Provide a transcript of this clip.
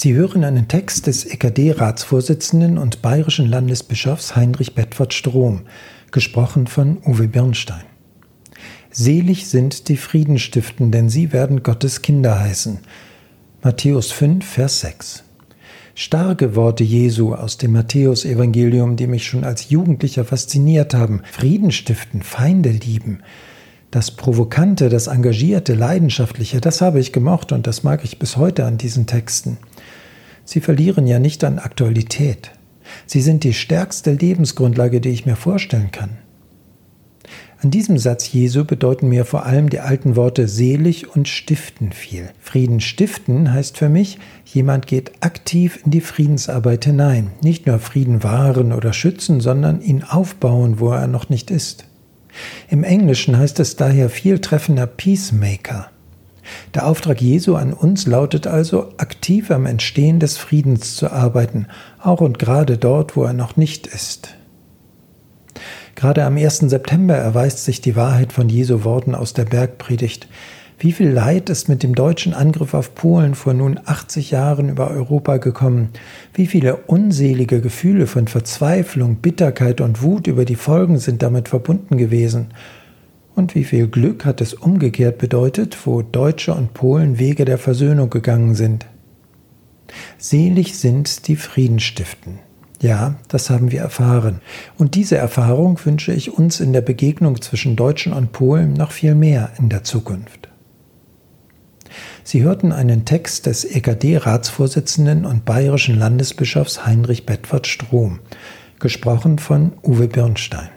Sie hören einen Text des EKD-Ratsvorsitzenden und bayerischen Landesbischofs Heinrich Bedford Strom, gesprochen von Uwe Birnstein. Selig sind die Friedenstiften, denn sie werden Gottes Kinder heißen. Matthäus 5, Vers 6. Starke Worte Jesu aus dem Matthäusevangelium, die mich schon als Jugendlicher fasziniert haben. Frieden stiften, Feinde lieben. Das Provokante, das Engagierte, Leidenschaftliche, das habe ich gemocht und das mag ich bis heute an diesen Texten. Sie verlieren ja nicht an Aktualität. Sie sind die stärkste Lebensgrundlage, die ich mir vorstellen kann. An diesem Satz Jesu bedeuten mir vor allem die alten Worte selig und stiften viel. Frieden stiften heißt für mich, jemand geht aktiv in die Friedensarbeit hinein. Nicht nur Frieden wahren oder schützen, sondern ihn aufbauen, wo er noch nicht ist. Im Englischen heißt es daher viel treffender Peacemaker. Der Auftrag Jesu an uns lautet also, aktiv am Entstehen des Friedens zu arbeiten, auch und gerade dort, wo er noch nicht ist. Gerade am 1. September erweist sich die Wahrheit von Jesu Worten aus der Bergpredigt. Wie viel Leid ist mit dem deutschen Angriff auf Polen vor nun 80 Jahren über Europa gekommen? Wie viele unselige Gefühle von Verzweiflung, Bitterkeit und Wut über die Folgen sind damit verbunden gewesen? Und wie viel Glück hat es umgekehrt bedeutet, wo Deutsche und Polen Wege der Versöhnung gegangen sind? Selig sind die Frieden stiften. Ja, das haben wir erfahren. Und diese Erfahrung wünsche ich uns in der Begegnung zwischen Deutschen und Polen noch viel mehr in der Zukunft. Sie hörten einen Text des EKD-Ratsvorsitzenden und bayerischen Landesbischofs Heinrich Bedford Strom, gesprochen von Uwe Birnstein.